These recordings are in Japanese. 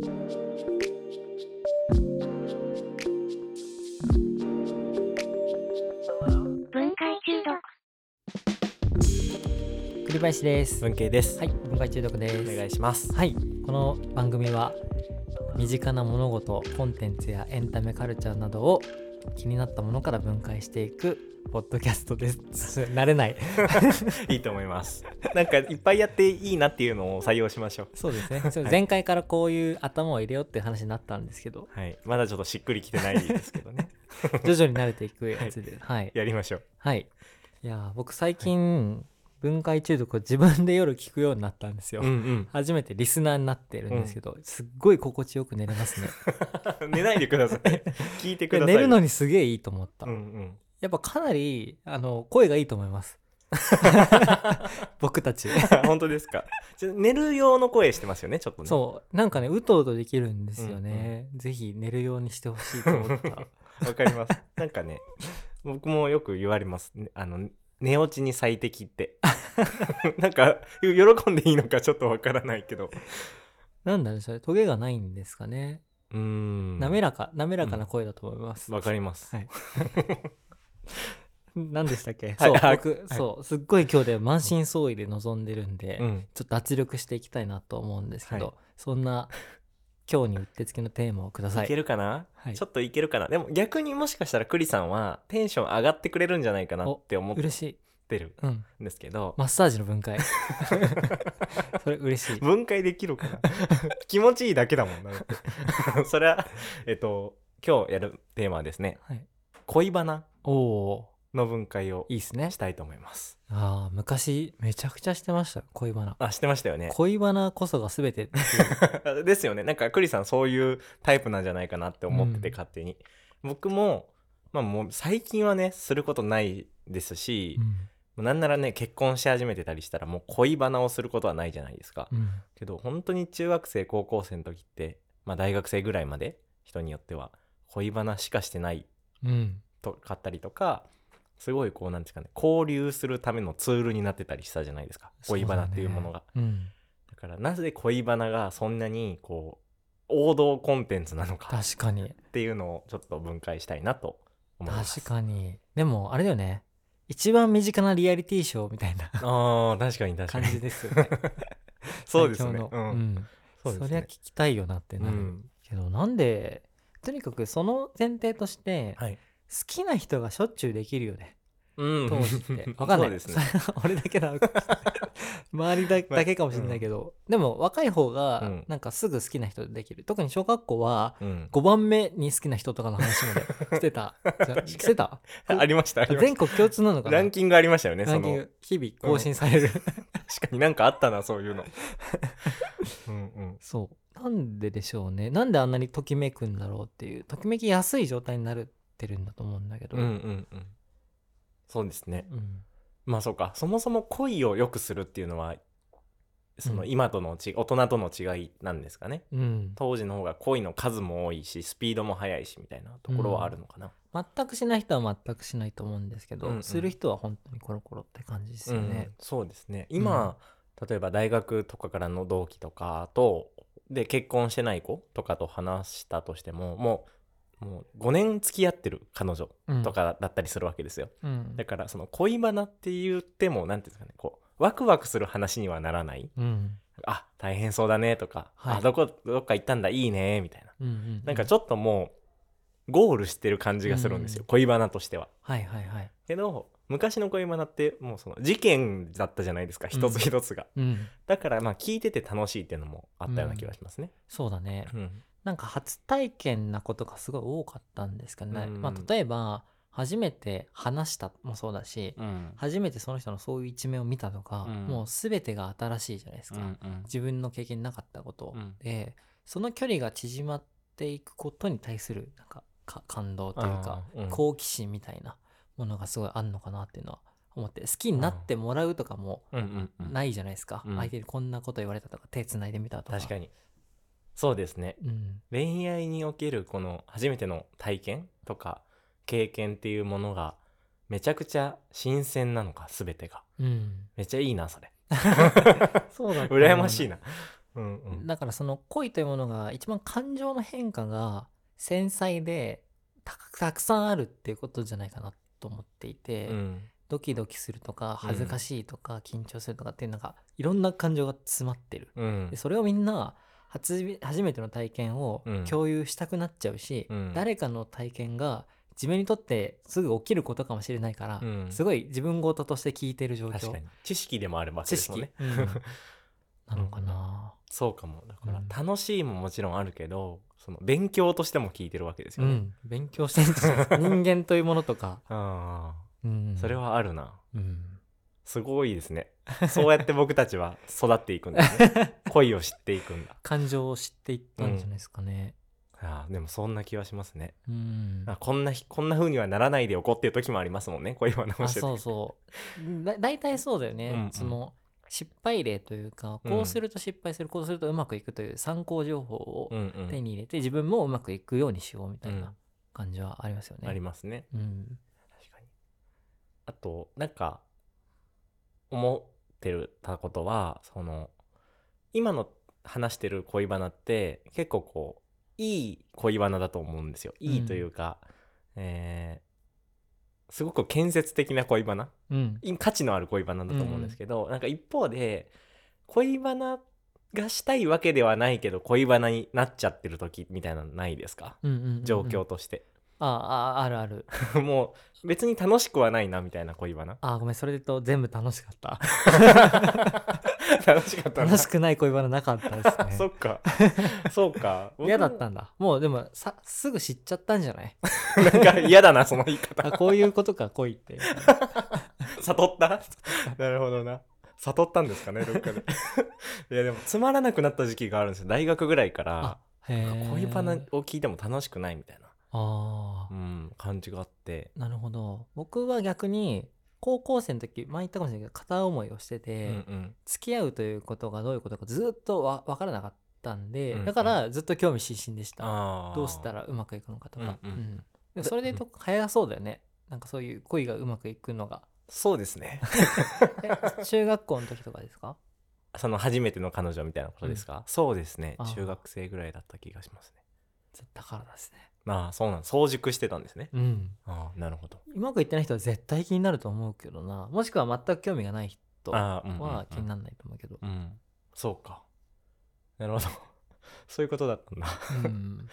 分解中毒栗林です。文系です、はい、分解中毒です。お願いしますはい、この番組は身近な物事、コンテンツやエンタメカルチャーなどを気になったものから分解していくポッドキャストです。慣れない。いいと思いますなんかいっぱいやっていいなっていうのを採用しましょうそうですね。そう前回からこういう頭を入れようっていう話になったんですけど、はいまだちょっとしっくりきてないですけどね徐々に慣れていくやつで、はい。やりましょうはい。いやー、僕最近、分解中毒を自分で夜聞くようになったんですよ。うんうん初めてリスナーになってるんですけど、すっごい心地よく寝れますね。寝ないでください 聞いてください寝るのにすげえいいと思った。うんうんやっぱかなりあの声がいいと思います。僕たち。本当ですか？寝る用の声してますよねちょっとねそうなんかねうとうとできるんですよね。ぜひ寝るようにしてほしいと思った。わかりますなんかね僕もよく言われますねあの寝落ちに最適って。なんか喜んでいいのかちょっとわからないけど。なんだろうそれトゲがないんですかね。うーん。滑らか滑らかな声だと思います。わかります、はい。何でしたっけ、はいあそう僕、はい。そうすっごい今日で満身創痍で臨んでるんで、うん。ちょっと圧力していきたいなと思うんですけど、はい。そんな今日にうってつけのテーマをください。いけるかな、はいちょっといけるかな？でも逆にもしかしたらクリさんはテンション上がってくれるんじゃないかなって思っ嬉しい。てるうん。んですけど、マッサージの分解。それ嬉しい。分解できるかな？気持ちいいだけだもんなそれはえっと今日やるテーマはですねはい。恋バナおおの分解をーいいっすねし。たいと思いますああ、昔めちゃくちゃしてました。恋バナ。あしてましたよね恋バナこそが全て。ですよねなんかクリさんそういうタイプなんじゃないかなって思っててうん勝手に、僕もまあもう最近はねすることないですし、うんなんならね結婚し始めてたりしたらもう恋バナをすることはないじゃないですか、うん。けど本当に中学生高校生の時ってまあ大学生ぐらいまで人によっては恋バナしかしてないうん。とかったりとかすごいこうなんですかね交流するためのツールになってたりしたじゃないですか恋バナっていうものがだねだからなぜ恋バナがそんなにこう王道コンテンツなのうん。かっ確かに。ていうのをちょっと分解したいなと思います確かに。でも、あれだよね。一番身近なリアリティショーみたいな あー確かに確かに感じですよね。そうですねうんうん。そうですねそりゃ聞きたいよなってなる。うんけど、なんで、とにかくその前提として、はい好きな人がしょっちゅうできるよね。うん当時って。わかんない。ですね 俺だけなのかもしれない。周りだだけかもしれないけど、でも若い方がうんなんかすぐ好きな人できる。特に小学校はうん5番目に好きな人とかの話まで してた。してた？ありました全国共通なのかな？たランキングありましたよねそのランキング日々更新される。確かになんかあったなそういうのうんうんそう。なんででしょうね。なんであんなにときめくんだろうっていう。ときめきやすい状態になるってるんだと思うんだけど。うんうんうん。そうですね。うん。まあそうか。そもそも恋を良くするっていうのはそのうん。今とのち大人との違いなんですかね。うん。当時の方が恋の数も多いしスピードも速いしみたいなところはあるのかな、全くしない人は全くしないと思うんですけど、うんうん。する人は本当にコロコロって感じですよね。うん。そうですね。今、例えば大学とかからの同期とかとで結婚してない子とかと話したとしてももうもう5年付き合ってる彼女うん。とかだったりするわけですよ、うん。だからその恋バナって言っても何ていうんですかねこうワクワクする話にはならない。うん。あ大変そうだねとか、はい。あどこどっか行ったんだいいねみたいな。うんうんなんかちょっともうゴールしてる感じがするんですよ、うん恋バナとしては。はいはいはい。けど昔の恋バナってもうその事件だったじゃないですか一つ一つが、うん。だからまあ聞いてて楽しいっていうのもあったような気がしますね。そうだね。うんなんか初体験なことがすごい多かったんですけどね。うん。まあ例えば、初めて話したもそうだし、うん。初めてその人のそういう一面を見たとか、うん。もう全てが新しいじゃないですか。自分の経験なかったこと、うん。でその距離が縮まっていくことに対するなんかか感動というか、好奇心みたいなものがすごいあんのかなっていうのは思って好きになってもらうとかもうん。うんうんないじゃないですか、うん。相手にこんなこと言われたとか手つないでみたとか。確かにそうですね。うん。恋愛におけるこの初めての体験とか経験っていうものがめちゃくちゃ新鮮なのか全てが。うん。めっちゃいいなそれ。そうだ羨ましいな。うんうん。だからその恋というものが一番感情の変化が繊細でたたくさんあるっていうことじゃないかなと思っていて、うん。ドキドキするとかうん。恥ずかしいとか緊張するとかっていうのがいろんな感情が詰まってる。うん。でそれをみんな初め初めての体験をうん。共有したくなっちゃうし、うん。誰かの体験が自分にとってすぐ起きることかもしれないから、うん。すごい自分事として聞いてる状況。知識でもあるわけ知ですもん識、ねうん。なのかな。そうかも。だからうん。楽しいももちろんあるけどその勉強としても聞いてるわけですよね、うん、勉強してる 人間というものとか、あうん。あそれ、はあるな。うん、すごいですね。そうやって僕たちは育っていくんだね。恋を知っていくんだ。感情を知っていったんじゃないですかね。あーでもそんな気はしますね。うん。あこんなひこんな風にはならないでおこうっていう時もありますもんね。恋バナをあしてて。そうそう。だ大体そうだよね、うんうん。その失敗例というかこうすると失敗する、こうするとうまくいくという参考情報をうんうん。手に入れて自分もうまくいくようにしようみたいうん。な感じはありますよね。ありますね。うん。確かに。あとなんか思ってるたことはその今の話してる恋バナって結構こういい恋バナだと思うんですよ。いいというか、えーすごく建設的な恋バナ。うん。い価値のある恋バナだと思うんですけど、なんか一方で恋バナがしたいわけではないけど恋バナになっちゃってる時みたいなのないですか？うんうんうんうん。状況として、あああるある。もう別に楽しくはないなみたいな恋バナ？あごめんそれで言うと全部楽しかった。楽しかったな楽しくない恋バナなかったですね。そっか。そうか。僕嫌だったんだ。も。うでもさすぐ知っちゃったんじゃない？なんか嫌だなその言い方。あこういうことか恋って。悟った？なるほどな。悟ったんですかねどっかで。いやでもつまらなくなった時期があるんですよ。大学ぐらいから。恋バナを聞いても楽しくないみたいな、ああうん、感じがあって、なるほど。僕は逆に高校生の時前言ったかもしれないけど片思いをしてて、うんうん。付き合うということがどういうことかずっとわ分からなかったんで、うんうん。だからずっと興味津々でした、あー。どうしたらうまくいくのかとか、うんうん。それでと早そうだよね。なんかそういう恋がうまくいくのが。そうですね。え中学校の時とかですか？その初めての彼女みたいなことですか、そうですね。中学生ぐらいだった気がしますね。だからですねああそうなん早熟してたんですね。うん。ああなるほど。うまくいってない人は絶対気になると思うけどな。もしくは全く興味がない人は気にならないと思うけど、うん。そうか。なるほど。そういうことだったんだ。うん、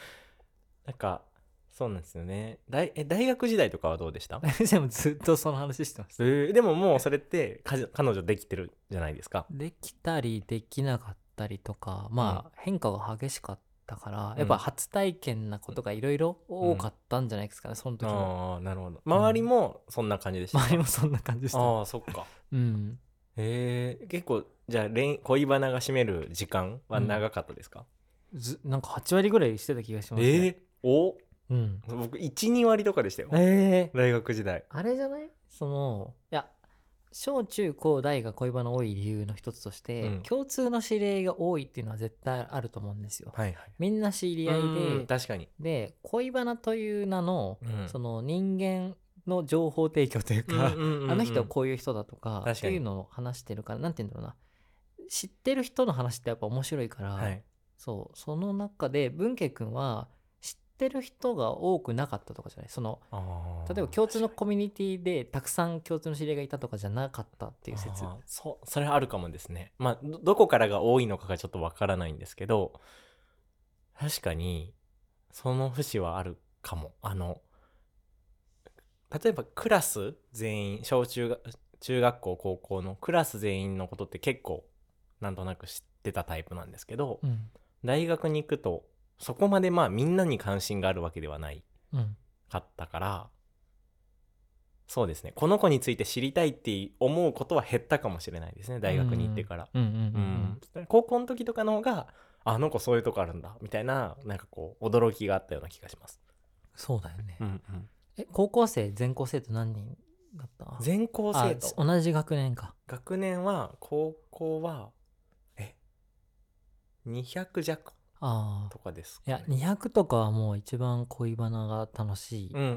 なんかそうなんですよね。大え大学時代とかはどうでした？でもずっとその話してました。えーでももうそれってかじ彼女できてるじゃないですか。できたりできなかったりとかまあ変化が激しかったから、うん。やっぱ初体験なことがいろいろ多かったんじゃないですかね、その時も。ああなるほど。周りもそんな感じでした。か、周りもそんな感じでした。ああそっか。うん。へえ結構じゃあ恋恋バナが占める時間は長かったですか、ずなんか8割ぐらいしてた気がしますね。えー、お？うん。僕12割とかでしたよ。えー、大学時代。あれじゃない？そのいや小中高大が恋バナ多い理由の一つとして、うん。共通の知り合いが多いっていうのは絶対あると思うんですよ。はいはい。みんな知り合いうんで確かに、で恋バナという名の、うん。その人間の情報提供というか、あの人はこういう人だとか確かに。っていうのを話してるからなんて言うんだろうな。知ってる人の話ってやっぱ面白いから、はい。そうその中で文慶君は知ってる人が多くなかったとかじゃない？その例えば共通のコミュニティでたくさん共通の知り合いがいたとかじゃなかったっていう説。そうそれはあるかもですね。まあどどこからが多いのかがちょっとわからないんですけど確かにその節はあるかも。あの例えばクラス全員小中が中学校高校のクラス全員のことって結構なんとなく知ってたタイプなんですけど、うん。大学に行くとそこまでまあみんなに関心があるわけではないうん。かったからそうですね。この子について知りたいって思うことは減ったかもしれないですね。大学に行ってから、高校の時とかの方がああの子そういうとこあるんだみたいななんかこう驚きがあったような気がします、そうだよね、うんうん、え高校生全校生徒何人だった？全校生徒あ同じ学年か。学年は高校はえ？200弱？ああとかですいやかね、200とかはもう一番恋バナが楽しいうんうん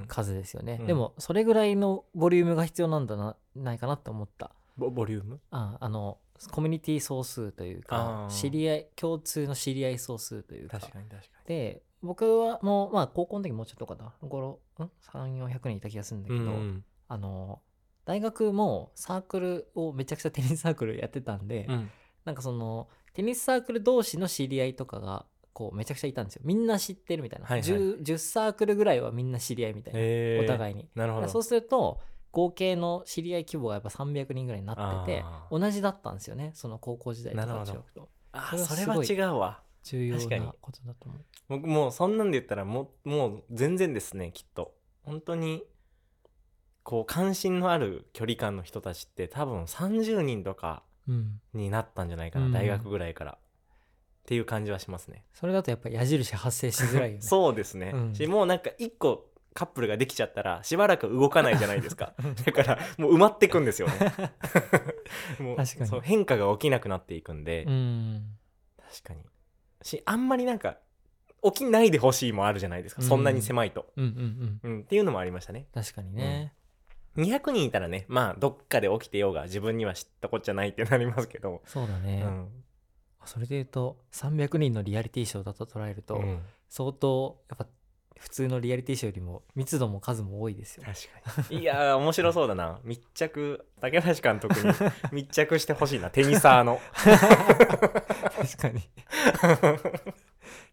うん。数ですよね、うん。でもそれぐらいのボリュームが必要なんだなないかなって思った。ボボリューム？ああのコミュニティ総数というか知り合い共通の知り合い総数というか。確かに確かで僕はもうまあ高校の時もうちょっとかな。3400人いた気がするんだけに。ど、うん。あの大学もサークルをめちゃくちゃテニスサークルやってたんで、うん。なんかそのテニスサークル同士の知り合いとかがこうめちゃくちゃいたんですよ。みんな知ってるみたいな、はいはい。10, 10サークルぐらいはみんな知り合いみたいな、へー。お互いに。なるほど。そうすると合計の知り合い規模がやっぱ300人ぐらいになってて同じだったんですよねその高校時代とかなるほど。中学とあそれは違うわ。重要なことだと思う。僕もうそんなんで言ったらもうもう全然ですねきっと。本当にこう関心のある距離感の人たちって多分30人とかうんになったんじゃないかな、うん。大学ぐらいから。っていう感じはしますね。それだとやっぱ矢印発生しづらいよね。そうですね、うん。しもうなんか一個カップルができちゃったらしばらく動かないじゃないですか。だからもう埋まってくんですよね。もう確かに。そう変化が起きなくなっていくんで、うん。確かに。しあんまりなんか起きないでほしいもあるじゃないですか、そんなに狭いと、うんうんうん。うん、っていうのもありましたね。確かにね、200人いたらねまあどっかで起きてようが自分には知ったこっちゃないってなりますけど、そうだね、うん。それで言うと300人のリアリティショーだと捉えると、うん。相当やっぱ普通のリアリティショーよりも密度も数も多いですよ。確かに。いやー面白そうだな。密着竹橋監督に 密着してほしいな。テニサーの。確かに。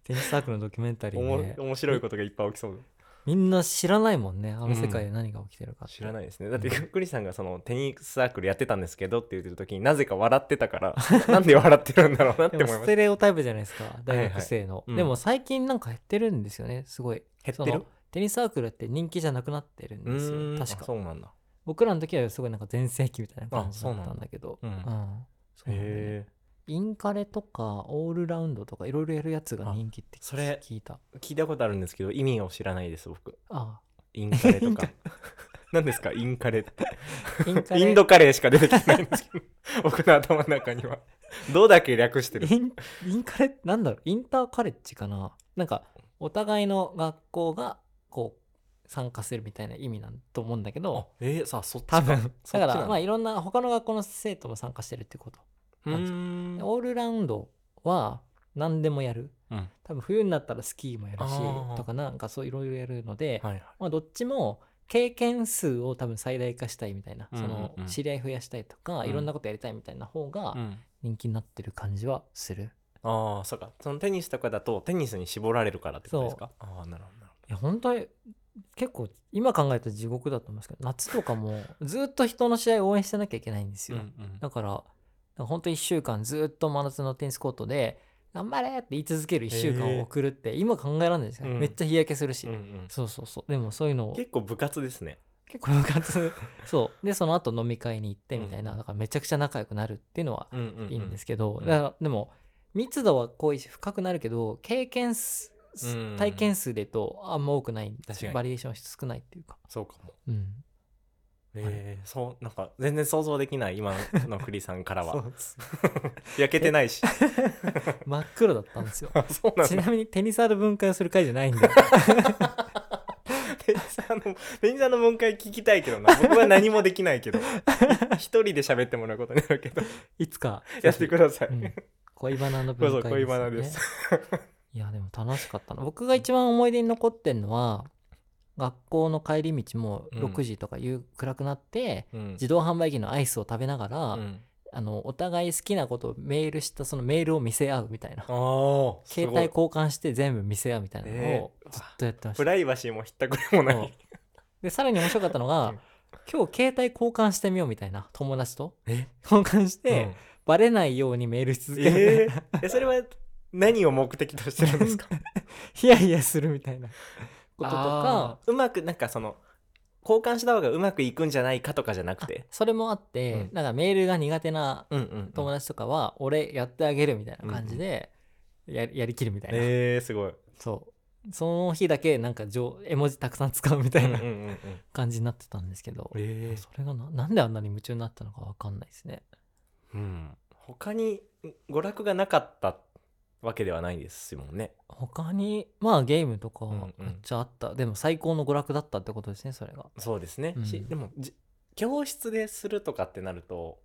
テニスサークルのドキュメンタリーね。面白いことがいっぱい起きそうみんな知らないもんねあの世界で何が起きてるかって、知らないですね。だってクリさんがそのテニスサークルやってたんですけどって言ってる時になぜか笑ってたから なんで笑ってるんだろうなって思いました。レオタイプじゃないですか大学生の、うん。でも最近なんか減ってるんですよねすごい。減ってる？テニスサークルって人気じゃなくなってるんうですよ確か。そうなんだ。僕らの時はすごいなんか全盛期みたいな感じだったんだけど。うんうん。そうなんだね。へインカレとかオールラウンドとかいろいろやるやつが人気ってそれ聞いた。え聞いたことあるんですけど意味を知らないです僕。あインカレとか。何ですか？インカレって。インカレ。インドカレーしか出てきてないんですけど。僕の頭の中には。どうだけ略してる。インインカレってなんだろう？インターカレッジかな？なんかお互いの学校がこう参加するみたいな意味なんと思うんだけど。えー、さあそっち多分。だからまあいろんな他の学校の生徒も参加してるってことオールラウンドは何でもやる。うん。多分冬になったらスキーもやるしとかなんかそういろいろやるので、はいはい。まあ、どっちも経験数を多分最大化したいみたいな、うんうんうん。その知り合い増やしたいとか、うん。いろんなことやりたいみたいな方がうん。人気になってる感じはする、ああそうか。そのテニスとかだとテニスに絞られるからってことですか？ああなるほどなるいや本当に結構今考えたら地獄だと思いますけど夏とかもずっと人の試合を応援してなきゃいけないんですほよ、どうんうん。だから本当1週間ずっと真夏のテニスコートで頑張れって言い続ける1週間を送るって今考えられないですよ、うん。めっちゃ日焼けするし、うんうん。そうそうそう。でもそういうのを。結構部活ですね。結構部活。そう。でその後飲み会に行ってみたいな、うん。だからめちゃくちゃ仲良くなるっていうのはうんうんうんいいんですけど、うん。だからでも密度は濃いし深くなるけど経験数うん。体験数でとあんま多くないバリエーション少ないっていうか、そうかも。うん、えー、そうなんか全然想像できない今の栗さんからは。焼けてないし。真っ黒だったんですよ。ちなみにテニサーの分解をする会じゃないんだテニサーのテニサーの分解聞きたいけどな。僕は何もできないけど。一人で喋ってもらうことになるけど。いつかやってください、うん。恋バナの分解です、ね、恋バナです。いやでも楽しかったな。僕が一番思い出に残ってんのは学校の帰り道もうん。6時とか夕暗くなって、うん。自動販売機のアイスを食べながら、うん。あのお互い好きなことをメールしたそのメールを見せ合うみたいな。携帯交換して全部見せ合うみたいなのをえーずっとやってました、プライバシーもひったくれもない。でさらに面白かったのが、うん。今日携帯交換してみようみたいな友達と。え？交換して、うん。バレないようにメールし続ける、えー？えそれは何を目的としてるんですか？ヒヤヒヤするみたいなこととかうまくなんかその交換した方がうまくいくんじゃないかとかじゃなくて。それもあって、うん。なんかメールが苦手なうんうん友達とかは、俺やってあげるみたいな感じでや,、やりきるみたいな、えー、すごい。そう。その日だけなんか上絵文字たくさん使うみたいな感じになってたんですけど、えー。それがななんであんなに夢中になったのかわかんないですね。うん、他に娯楽がなかったわけではないですもんね。他にまあゲームとかうんうん。めっちゃあった、でも最高の娯楽だったってことですねそれが。そうですね、うん。しでもじ教室でするとかってなると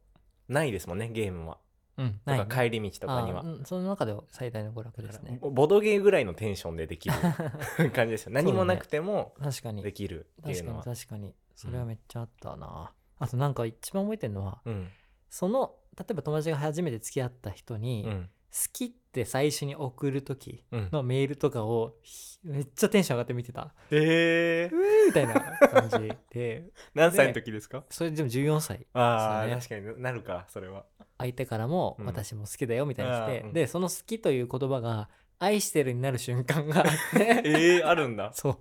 ないですもんねゲームは。うんとか帰り道とかには。その中では最大の娯楽ですね。ボボドゲーぐらいのテンションでできる 感じですよ。何もなくても確かに。できるってい確かにうのは、確かに。それはめっちゃあったな、あとなんか一番覚えてるのはうん。その例えば友達が初めて付き合った人に、好うんきって最初に送る時うん、のメールとかをひめっちゃテンション上がって見てた。えー。う、ーみたいな感じで。何歳の時ですか？それでも14歳ああ、確かになるかそれは。相手からもうん。私も好きだよみたいに来て、うん。でその好きという言葉が愛してるになる瞬間があってえー、あるんだ。そう。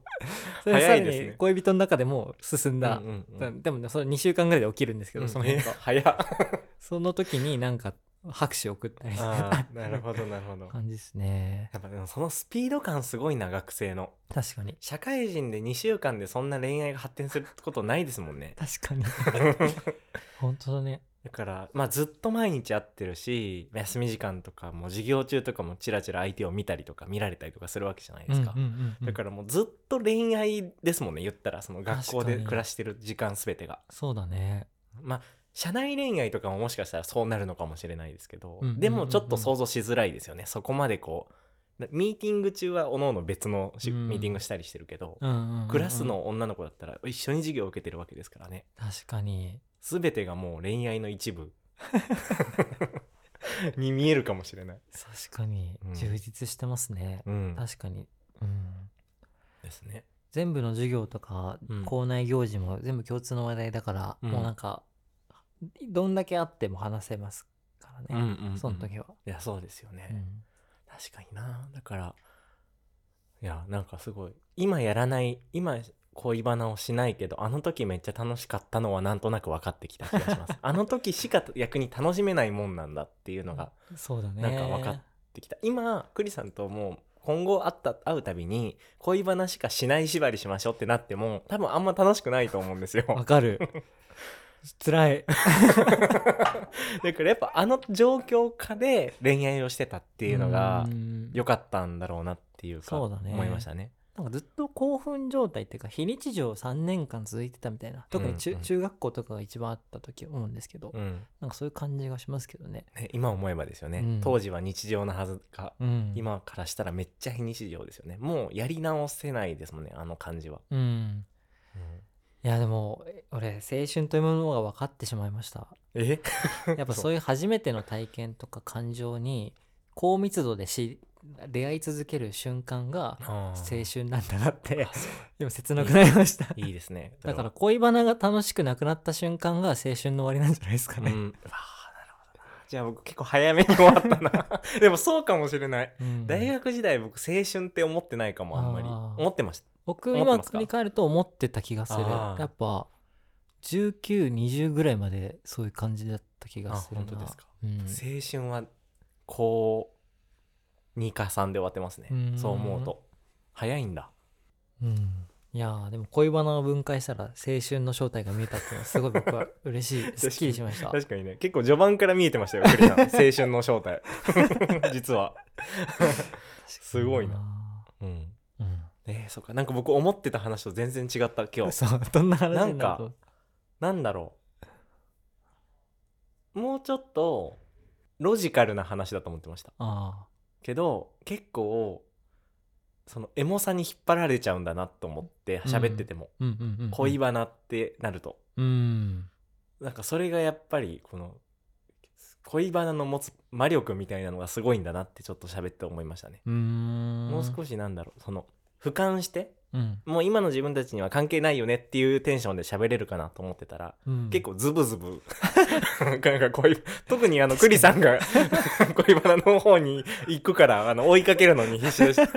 それさらに恋人の中でも進んだ、うんうんうん。でもねそれ2週間ぐらいで起きるんですけど、うん。その変え化早っ。その時になんか拍手送ったりあーなるほどなるほど。感じですね。やっぱでもそのスピード感すごいな学生の。確かに。社会人で2週間でそんな恋愛が発展することないですもんね。確かに。本当だね。だからまあずっと毎日会ってるし休み時間とかも授業中とかもチラチラ相手を見たりとか見られたりとかするわけじゃないですか、うんうんうんうん。だからもうずっと恋愛ですもんね言ったら。その学校で確かに。暮らしてる時間全てが。そうだね。まあ社内恋愛とかももしかしたらそうなるのかもしれないですけど、でもちょっと想像しづらいですよね。そこまでこうミーティング中はおのおの別のし、うんミーティングしたりしてるけど、クラスの女の子だったら一緒に授業を受けてるわけですからね。確かに。全てがもう恋愛の一部。に見えるかもしれない、確かに。うん。充実してますね、うん、確かに。うん。ですね。全部の授業とかうん。校内行事も全部共通の話題だから、うん。もうなんかどんだけあっても話せますからね、うんうんうん。その時は、いやそうですよね、うん。確かにな。だからいやなんかすごい今やらない今恋バナをしないけどあの時めっちゃ楽しかったのはなんとなく分かってきた気がします。あの時しか逆に楽しめないもんなんだっていうのがそうだね。なんか分かってきた。今クリさんともう今後会った会うたびに恋バナしかしない縛りしましょうってなっても多分あんま楽しくないと思うんですよ。わかる 辛い。だからやっぱあの状況下で恋愛をしてたっていうのがうん。良かったんだろうなっていうかそうだね。思いましたね。なんかずっと興奮状態っていうか非日常3年間続いてたみたいな特に中,、うん。うん中学校とかが一番あった時思うんですけど、うん。なんかそういう感じがしますけどね、ね、今思えばですよね、うん。当時は日常なはずが、うん、今からしたらめっちゃ非日常ですよね。もうやり直せないですもんねあの感じは、うんいやでもえ俺青春というものが分かってしまいました。え？やっぱそう。いう初めての体験とか感情に高密度でし出会い続ける瞬間が青春なんだなって でも切なくなりました。いい ですね。だから。恋バナが楽しくなくなった瞬間が青春の終わりなんじゃないですかね、うんじゃあ僕結構早めに終わったな。でもそうかもしれない。うん。大学時代僕青春って思ってないかもあんまり。思ってました。僕今思ってますか振り返る。と思ってた気がするやっぱ1920ぐらいまでそういう感じだった気があするな。本当ですか、うん。青春は高2か3で終わってますね。うん。そう思うと。早いんだ。うんいやーでも恋バナを分解したら青春の正体が見えたっていうのはすごい僕は嬉しい。すっきりしました。確かにね。結構序盤から見えてましたよクリさん。青春の正体。実は。すごいな。うん。うん。えー、そっか。なんか僕思ってた話と全然違った今日。そうどんな話になんと。なんだろう。もうちょっとロジカルな話だと思ってました。あけど結構そのエモさに引っ張られちゃうんだなと思って喋ってても、恋バナってなると。うん。なんかそれがやっぱりこの恋バナの持つ魔力みたいなのがすごいんだなってちょっと喋って思いましたね、もう少しなんだろう。その俯瞰してうん。もう今の自分たちには関係ないよねっていうテンションで喋れるかなと思ってたら、うん。結構ズブズブ。なんか恋特にあの クリさんが 恋バナの方に行くからあの追いかけるのに必死でした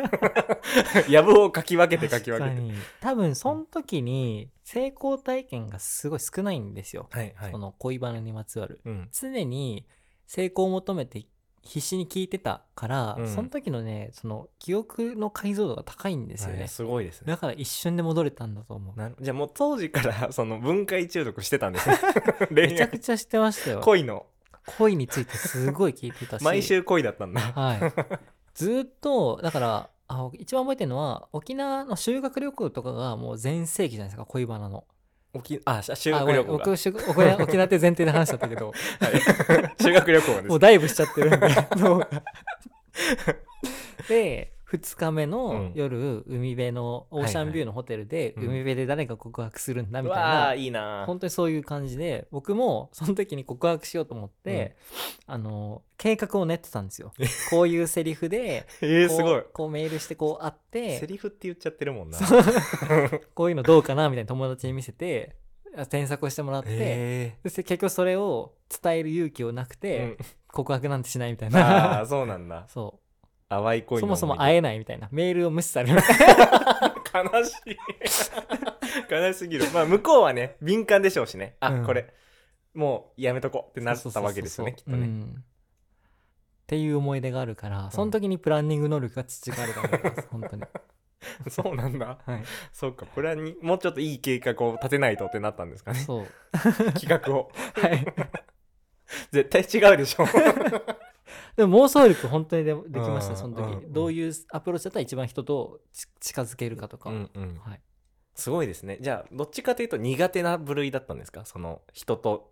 やぶをかき分けてかき分けて。多分その時に成功体験がすごい少ないんですよ、はいはい。その恋バナにまつわる。うん。常に成功を求めて必死に聞いてたから、うん。その時のねその記憶の解像度が高いんですよね、はいすごいですね。だから一瞬で戻れたんだと思う。じゃあもう当時から その分解中毒してたんですね。めちゃくちゃしてましたよ。恋の。恋についてすごい聞いてたし。毎週恋だったんだ。はい。ずーっとだからあ一番覚えてるのは沖縄の修学旅行とかがもう全盛期じゃないですか恋バナの沖あし修学旅行 沖縄沖縄って前提で話しちゃったけど。はい。修学旅行です。もうダイブしちゃってるんで。で2日目うのん。夜、海辺のオーシャンビューのホテルで、うん。海辺で誰が告白するんだみたいなーいいな本当にそういう感じで僕もその時に告白しようと思って、あの計画を練ってたんですよ。こういうセリフで こうえー、すごい。こうメールしてこう会ってセリフって言っちゃってるもんな。こういうのどうかなみたいな友達に見せてあ添削をしてもらって、えそして結局それを伝える勇気をなくーて、うん。告白なんてしないみたいあな。あそうなんだ。そ淡いう恋のそもそも会えないみたいな。メールを無視される。悲しい。悲しすぎる。まあ向こうはね敏感でしょうしね。あ、うん。これ。もうやめとこうってなったわけですよねきっとね、うん。っていう思い出があるからその時にプランニング能力が培われたと思います 本当に。そうなんだ。はい。そうか。プランにもうちょっといい計画を立てないとってなったんですかね。そう。企画を。はい。絶対違うでしょ でも妄想力本当にでできましうんたその時、うんどういうアプローチだったら一番人とち近づけるかとか、うんうん。はい、すごいですね。じゃあどっちかというと苦手な部類だったんですか？その人と。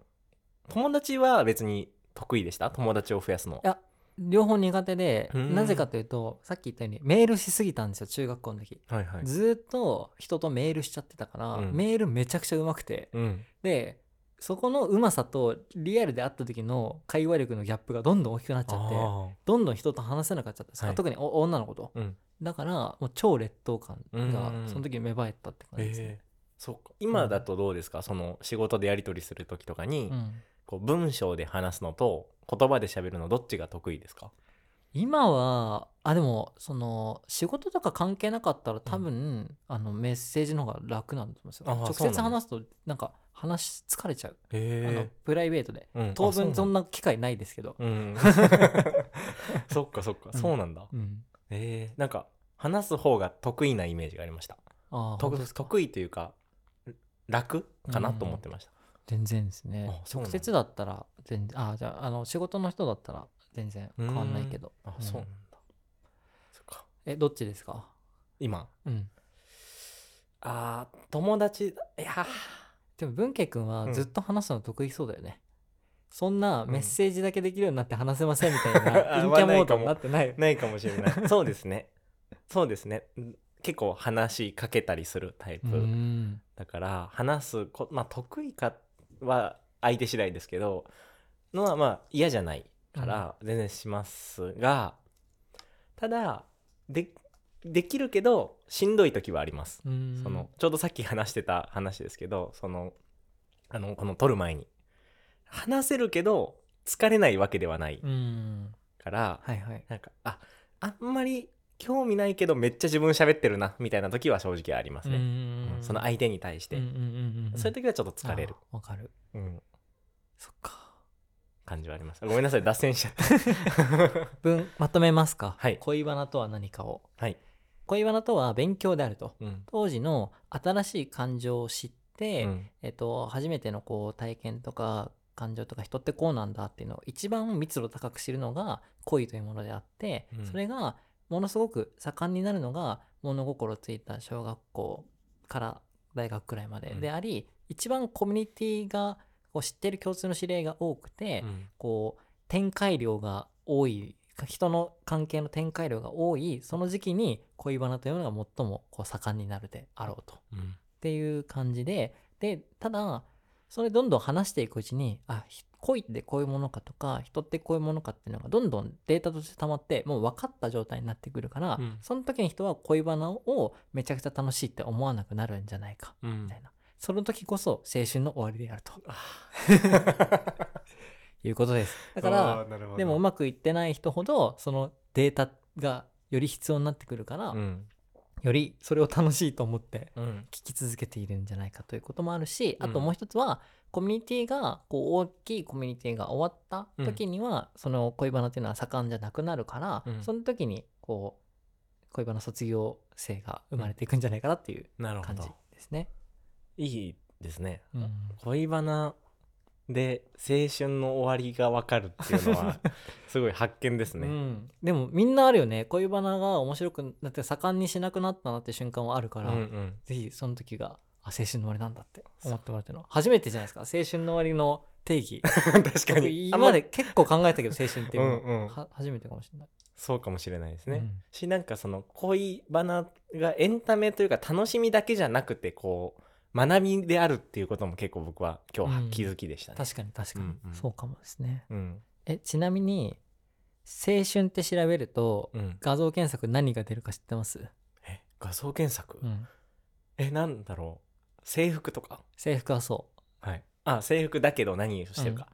友達は別に得意でした？友達を増やすの。いや両方苦手でうん。なぜかというとさっき言ったようにメールしすぎたんですよ中学校の時、はいはい。ずーっと人とメールしちゃってたから、うん。メールめちゃくちゃうまくて。うん。でそこのうまさとリアルで会った時の会話力のギャップがどんどん大きくなっちゃってあどんどん人と話せなくなっちゃったはい。特にお女の子と。ーうん。だからもう超劣等感うん。がその時に芽生えたって感じですね。え、そうか。今だとどうですか、その仕事でやり取りする時とかに、うん。こう文章で話すのと言葉で喋るのどっちが得意ですか？今はあでもその仕事とか関係なかったら多分、あのメッセージの方が楽なんだと思うんですよ。直接話すとなんか話疲れちゃう、へあのプライベートで。うん。当分そんなな機会ないですけど、うん。そっかそっか、うん。そうなんだ。うん、えー、なんか話す方が得意なイメージがありました。とあ得意というか楽かなと思ってました、全然ですね。直接だったら全然あじゃああの仕事の人だったら全然変わんないけど。うん。あそうなんだ、そっか。えどっちですか？今？うん。あー友達いや。でも文慶君はずっと話すの得意そうだよね、そんなメッセージだけできるようになって話せませんみたいな あ陰キャモードになってない。よないかもしれない。そうですね。そうですね。うん結構話しかけたりするタイプ、うん。だから話すこまあ得意かは相手次第ですけどのはまあ嫌じゃないから全然しますが、ただでできるけどしんどい時はあります、うん。そのちょうどさっき話してた話ですけどそのあのこの撮る前に。話せるけど疲れないわけではないうん。から、はいはい。なんかああんまり興味ないけどめっちゃ自分喋ってるなみたいな時は正直ありますね、うん。その相手に対して、そういう時はちょっと疲れる、わかる。うん、そっか感じはあります。ごめんなさい脱線しちゃった。文まとめますか、はい。恋バナとは何かを。はい、恋バナとは勉強であると。うん。当時の新しい感情を知って、うん。えっと、初めてのこう体験とか感情とか人ってこうなんだっていうのを一番密度高く知るのが恋というものであって、うん。それがものすごく盛んになるのが物心ついた小学校から大学くらいまでうん。であり、一番コミュニティがこう知ってる共通の知り合いが多くて、うん。こう展開量が多い人の関係の展開量が多いその時期に恋バナというのが最もこう盛んになるであろうと。うん。っていう感じででただそれどんどん話していくうちにあひ恋ってこういうものかとか人ってこういうものかっていうのがどんどんデータとして溜まってもう分かった状態になってくるから、うん。その時に人は恋バナをめちゃくちゃ楽しいって思わなくなるんじゃないかうん。みたいな、その時こそ青春の終わりであると。いうことです。だからでもうまくいってない人ほどそのデータがより必要になってくるから、うん。よりそれを楽しいと思ってうん。聞き続けているんじゃないかということもあるし、うん。あともう一つはコミュニティがこう大きいコミュニティが終わった時には、その恋バナっていうのは盛んじゃなくなるから、うん。その時にこう恋バナ卒業生が生まれていくんじゃないかなっていう感じどですね。いいですね。うん。恋バナで青春の終わりが分かるっていうのは すごい発見ですね、うん。でもみんなあるよね。恋バナが面白くなって盛んにしなくなったなって瞬間はあるから、うんうん。ぜひその時があ青春の終わりなんだって思ってもらってるの初めてじゃないですか。青春の終わりの定義。確かに。今まで結構考えたけど青春っていうのうん初めてかもしれない。そうかもしれないですね、うん。しなんかその恋バナがエンタメというか楽しみだけじゃなくてこう学びであるっていうことも結構僕は今日気づきでしたね、確かに確かに、うんうん。そうかもですね。うん。えちなみに青春って調べるとうん。画像検索何が出るか知ってます、え画像検索、うん、えなんだろう。制服とか？制服はそはい。あ制服だけど何をしてるか、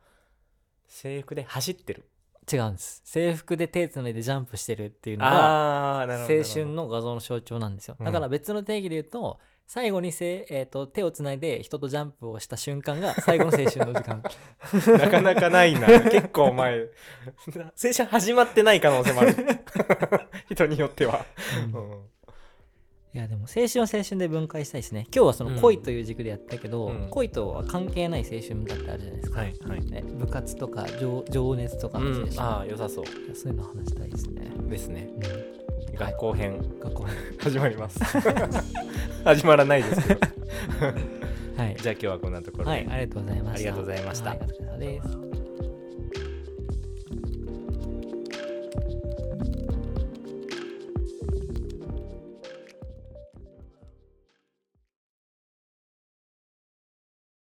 制服で走ってる。う違うんです。制服で手つないでジャンプしてるっていうのが青春の画像の象徴なんですよ。うん。だから別の定義で言うと最後にせ、えー、と手をつないで人とジャンプをした瞬間が最後の青春の時間。なかなかないな。結構前青春始まってない可能性もある。人によっては、うん。うんいやでも青春は青春で分解したいですね。今日はその恋という軸でやったけど、うん。恋とは関係ない青春だってあるじゃないですか、はいはい、ね、部活とか情情熱とかうんの青春、ああ良さそう。そういうの話したいですね、ですね。うん、学校編、学校 始まります。始まらないですけど。はい。じゃあ今日はこんなところで、はいありがとうございました。ありがとうございました。はいお疲れ様です